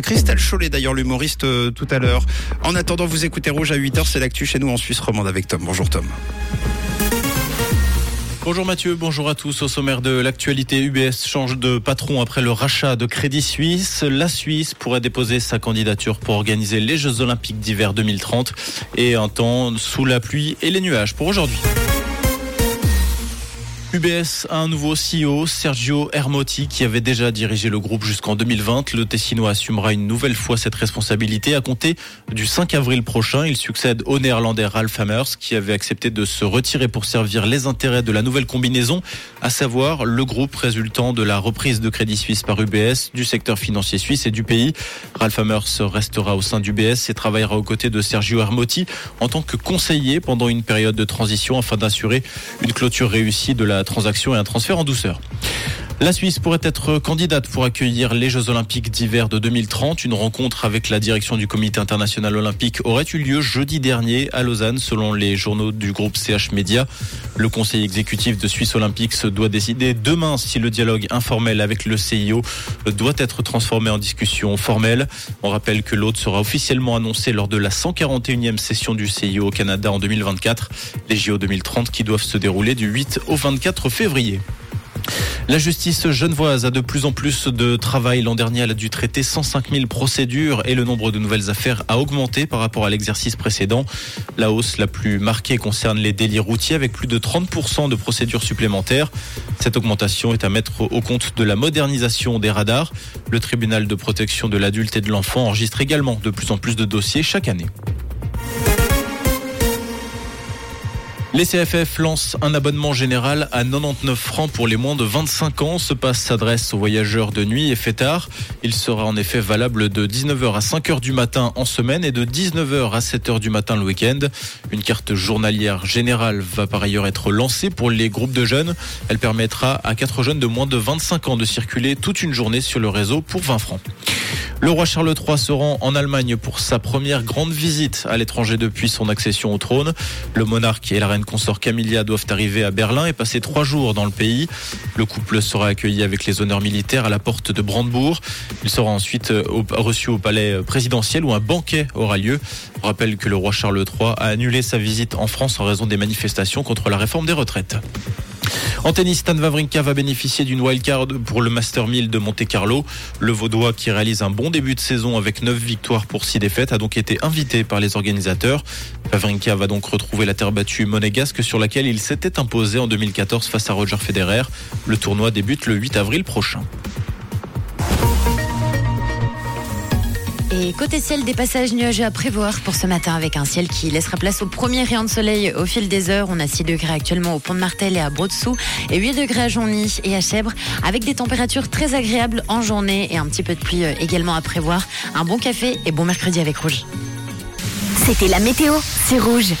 Christelle Chollet d'ailleurs l'humoriste euh, tout à l'heure. En attendant, vous écoutez Rouge à 8h, c'est l'actu chez nous en Suisse romande avec Tom. Bonjour Tom. Bonjour Mathieu, bonjour à tous. Au sommaire de l'actualité, UBS change de patron après le rachat de Crédit Suisse. La Suisse pourrait déposer sa candidature pour organiser les Jeux Olympiques d'hiver 2030 et un temps sous la pluie et les nuages pour aujourd'hui. UBS a un nouveau CEO, Sergio Hermotti, qui avait déjà dirigé le groupe jusqu'en 2020. Le Tessino assumera une nouvelle fois cette responsabilité à compter du 5 avril prochain. Il succède au néerlandais Ralph Hammers, qui avait accepté de se retirer pour servir les intérêts de la nouvelle combinaison, à savoir le groupe résultant de la reprise de Crédit Suisse par UBS, du secteur financier suisse et du pays. Ralph Hammers restera au sein d'UBS et travaillera aux côtés de Sergio Hermotti en tant que conseiller pendant une période de transition afin d'assurer une clôture réussie de la transaction et un transfert en douceur. La Suisse pourrait être candidate pour accueillir les Jeux Olympiques d'hiver de 2030. Une rencontre avec la direction du Comité international olympique aurait eu lieu jeudi dernier à Lausanne, selon les journaux du groupe CH Media. Le Conseil exécutif de Suisse Olympique doit décider demain si le dialogue informel avec le CIO doit être transformé en discussion formelle. On rappelle que l'autre sera officiellement annoncé lors de la 141e session du CIO au Canada en 2024. Les JO 2030 qui doivent se dérouler du 8 au 24 février. La justice genevoise a de plus en plus de travail. L'an dernier, elle a dû traiter 105 000 procédures et le nombre de nouvelles affaires a augmenté par rapport à l'exercice précédent. La hausse la plus marquée concerne les délits routiers avec plus de 30% de procédures supplémentaires. Cette augmentation est à mettre au compte de la modernisation des radars. Le tribunal de protection de l'adulte et de l'enfant enregistre également de plus en plus de dossiers chaque année. Les CFF lancent un abonnement général à 99 francs pour les moins de 25 ans. Ce passe s'adresse aux voyageurs de nuit et fêtards. Il sera en effet valable de 19h à 5h du matin en semaine et de 19h à 7h du matin le week-end. Une carte journalière générale va par ailleurs être lancée pour les groupes de jeunes. Elle permettra à quatre jeunes de moins de 25 ans de circuler toute une journée sur le réseau pour 20 francs. Le roi Charles III se rend en Allemagne pour sa première grande visite à l'étranger depuis son accession au trône. Le monarque et la reine consort Camilla doivent arriver à Berlin et passer trois jours dans le pays. Le couple sera accueilli avec les honneurs militaires à la porte de Brandebourg. Il sera ensuite euh, reçu au palais présidentiel où un banquet aura lieu. On rappelle que le roi Charles III a annulé sa visite en France en raison des manifestations contre la réforme des retraites. En tennis, Stan Wawrinka va bénéficier d'une wildcard pour le Master 1000 de Monte Carlo. Le Vaudois, qui réalise un bon début de saison avec 9 victoires pour 6 défaites, a donc été invité par les organisateurs. Wawrinka va donc retrouver la terre battue monégasque sur laquelle il s'était imposé en 2014 face à Roger Federer. Le tournoi débute le 8 avril prochain. Et côté ciel, des passages nuageux à prévoir pour ce matin avec un ciel qui laissera place au premier rayon de soleil au fil des heures. On a 6 degrés actuellement au pont de Martel et à Brodsou et 8 degrés à Jonny et à Chèvre avec des températures très agréables en journée et un petit peu de pluie euh, également à prévoir. Un bon café et bon mercredi avec Rouge. C'était la météo, c'est Rouge.